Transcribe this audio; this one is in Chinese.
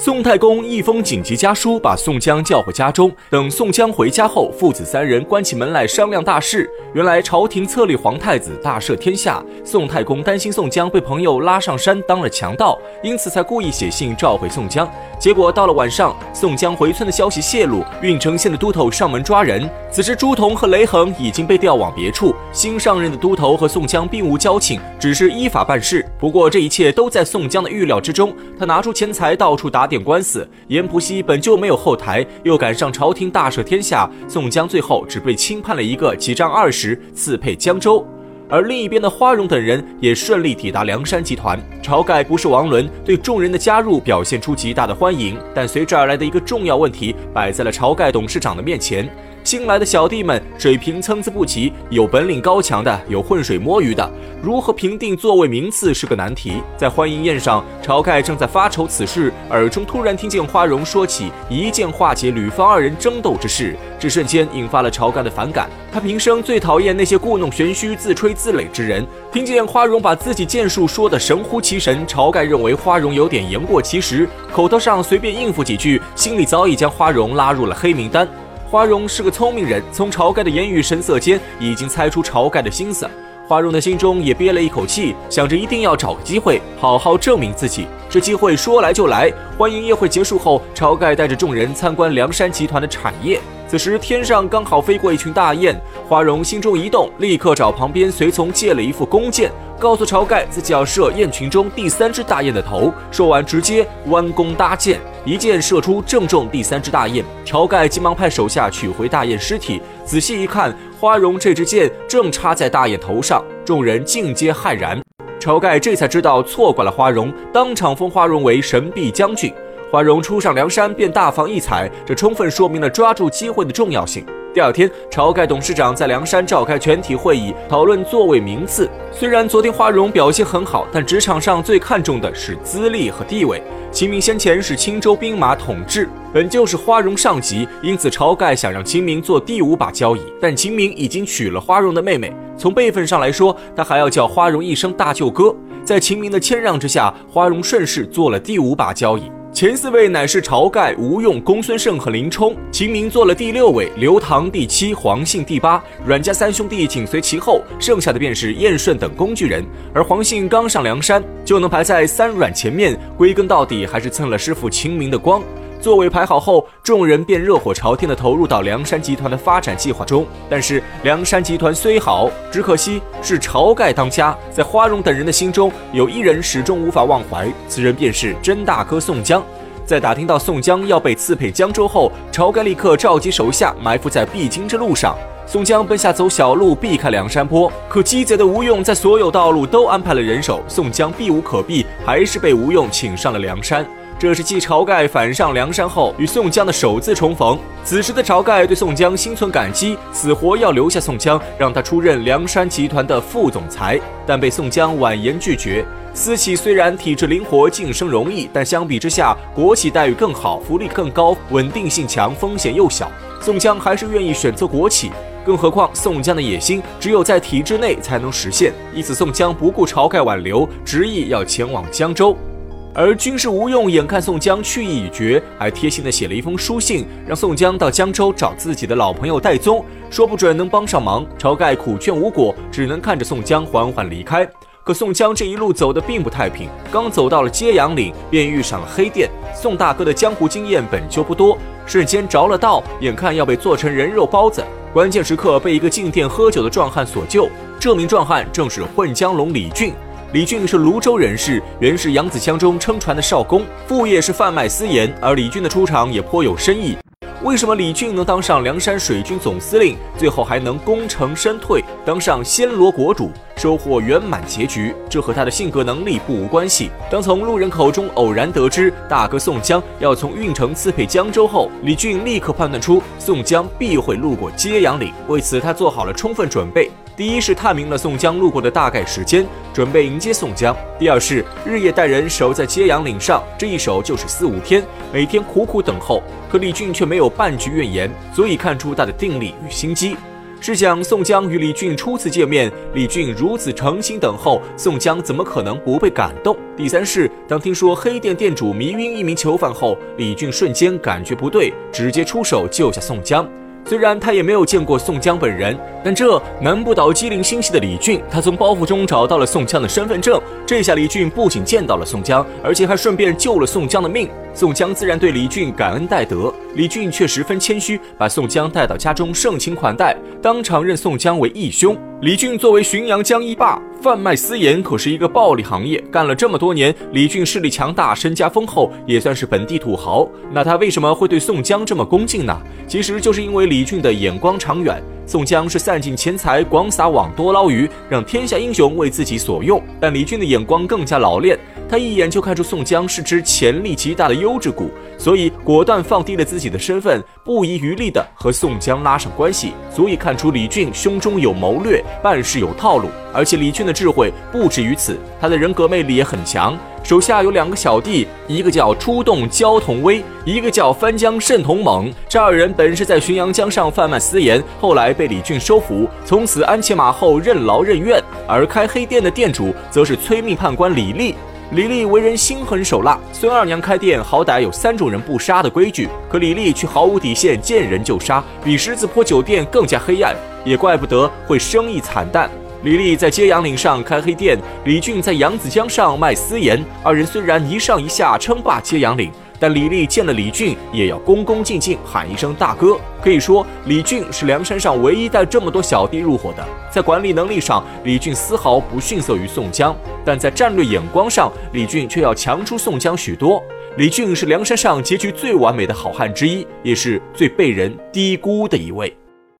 宋太公一封紧急家书，把宋江叫回家中。等宋江回家后，父子三人关起门来商量大事。原来朝廷册立皇太子，大赦天下。宋太公担心宋江被朋友拉上山当了强盗，因此才故意写信召回宋江。结果到了晚上，宋江回村的消息泄露，郓城县的都头上门抓人。此时朱仝和雷横已经被调往别处。新上任的都头和宋江并无交情，只是依法办事。不过这一切都在宋江的预料之中。他拿出钱财到处打。点官司，阎婆惜本就没有后台，又赶上朝廷大赦天下，宋江最后只被轻判了一个几丈二十，赐配江州。而另一边的花荣等人也顺利抵达梁山集团。晁盖不是王伦，对众人的加入表现出极大的欢迎，但随之而来的一个重要问题摆在了晁盖董事长的面前。新来的小弟们水平参差不齐，有本领高强的，有浑水摸鱼的，如何评定座位名次是个难题。在欢迎宴上，晁盖正在发愁此事，耳中突然听见花荣说起一剑化解吕方二人争斗之事，这瞬间引发了晁盖的反感。他平生最讨厌那些故弄玄虚、自吹自擂之人。听见花荣把自己剑术说得神乎其神，晁盖认为花荣有点言过其实，口头上随便应付几句，心里早已将花荣拉入了黑名单。花荣是个聪明人，从晁盖的言语神色间已经猜出晁盖的心思。花荣的心中也憋了一口气，想着一定要找个机会好好证明自己。这机会说来就来。欢迎宴会结束后，晁盖带着众人参观梁山集团的产业。此时天上刚好飞过一群大雁，花荣心中一动，立刻找旁边随从借了一副弓箭，告诉晁盖自己要射雁群中第三只大雁的头。说完，直接弯弓搭箭。一箭射出，正中第三只大雁。晁盖急忙派手下取回大雁尸体，仔细一看，花荣这支箭正插在大雁头上，众人尽皆骇然。晁盖这才知道错怪了花荣，当场封花荣为神臂将军。花荣初上梁山便大放异彩，这充分说明了抓住机会的重要性。第二天，晁盖董事长在梁山召开全体会议，讨论座位名次。虽然昨天花荣表现很好，但职场上最看重的是资历和地位。秦明先前是青州兵马统制，本就是花荣上级，因此晁盖想让秦明做第五把交椅。但秦明已经娶了花荣的妹妹，从辈分上来说，他还要叫花荣一声大舅哥。在秦明的谦让之下，花荣顺势做了第五把交椅。前四位乃是晁盖、吴用、公孙胜和林冲，秦明做了第六位，刘唐第七，黄信第八，阮家三兄弟紧随其后，剩下的便是燕顺等工具人。而黄信刚上梁山，就能排在三阮前面，归根到底还是蹭了师傅秦明的光。座位排好后，众人便热火朝天地投入到梁山集团的发展计划中。但是梁山集团虽好，只可惜是晁盖当家，在花荣等人的心中，有一人始终无法忘怀，此人便是甄大哥宋江。在打听到宋江要被刺配江州后，晁盖立刻召集手下埋伏在必经之路上。宋江奔下走小路，避开梁山坡。可鸡贼的吴用在所有道路都安排了人手，宋江避无可避，还是被吴用请上了梁山。这是继晁盖反上梁山后与宋江的首次重逢。此时的晁盖对宋江心存感激，死活要留下宋江，让他出任梁山集团的副总裁，但被宋江婉言拒绝。私企虽然体制灵活、晋升容易，但相比之下，国企待遇更好、福利更高、稳定性强、风险又小。宋江还是愿意选择国企。更何况，宋江的野心只有在体制内才能实现。因此，宋江不顾晁盖挽留，执意要前往江州。而军师吴用眼看宋江去意已决，还贴心的写了一封书信，让宋江到江州找自己的老朋友戴宗，说不准能帮上忙。晁盖苦劝无果，只能看着宋江缓缓离开。可宋江这一路走的并不太平，刚走到了揭阳岭，便遇上了黑店。宋大哥的江湖经验本就不多，瞬间着了道，眼看要被做成人肉包子。关键时刻被一个进店喝酒的壮汉所救，这名壮汉正是混江龙李俊。李俊是泸州人士，原是扬子江中撑船的少公，副业是贩卖私盐。而李俊的出场也颇有深意。为什么李俊能当上梁山水军总司令，最后还能功成身退，当上暹罗国主，收获圆满结局？这和他的性格能力不无关系。当从路人口中偶然得知大哥宋江要从运城刺配江州后，李俊立刻判断出宋江必会路过揭阳岭，为此他做好了充分准备。第一是探明了宋江路过的大概时间，准备迎接宋江；第二是日夜带人守在揭阳岭上，这一守就是四五天，每天苦苦等候。可李俊却没有半句怨言，足以看出他的定力与心机。试想宋江与李俊初次见面，李俊如此诚心等候，宋江怎么可能不被感动？第三是，当听说黑店店主迷晕一名囚犯后，李俊瞬间感觉不对，直接出手救下宋江。虽然他也没有见过宋江本人，但这难不倒机灵心细的李俊。他从包袱中找到了宋江的身份证，这下李俊不仅见到了宋江，而且还顺便救了宋江的命。宋江自然对李俊感恩戴德，李俊却十分谦虚，把宋江带到家中盛情款待，当场认宋江为义兄。李俊作为浔阳江一霸，贩卖私盐可是一个暴利行业，干了这么多年，李俊势力强大，身家丰厚，也算是本地土豪。那他为什么会对宋江这么恭敬呢？其实就是因为李俊的眼光长远。宋江是散尽钱财，广撒网，多捞鱼，让天下英雄为自己所用。但李俊的眼光更加老练，他一眼就看出宋江是只潜力极大的优质股，所以果断放低了自己的身份，不遗余力地和宋江拉上关系，足以看出李俊胸中有谋略，办事有套路。而且李俊的智慧不止于此，他的人格魅力也很强。手下有两个小弟，一个叫出动焦同威，一个叫翻江甚同猛。这二人本是在浔阳江上贩卖私盐，后来被李俊收服，从此鞍前马后，任劳任怨。而开黑店的店主则是催命判官李立。李立为人心狠手辣，孙二娘开店好歹有三种人不杀的规矩，可李立却毫无底线，见人就杀，比狮子坡酒店更加黑暗。也怪不得会生意惨淡。李立在揭阳岭上开黑店，李俊在扬子江上卖私盐。二人虽然一上一下称霸揭阳岭，但李立见了李俊也要恭恭敬敬喊一声大哥。可以说，李俊是梁山上唯一带这么多小弟入伙的。在管理能力上，李俊丝毫不逊色于宋江，但在战略眼光上，李俊却要强出宋江许多。李俊是梁山上结局最完美的好汉之一，也是最被人低估的一位。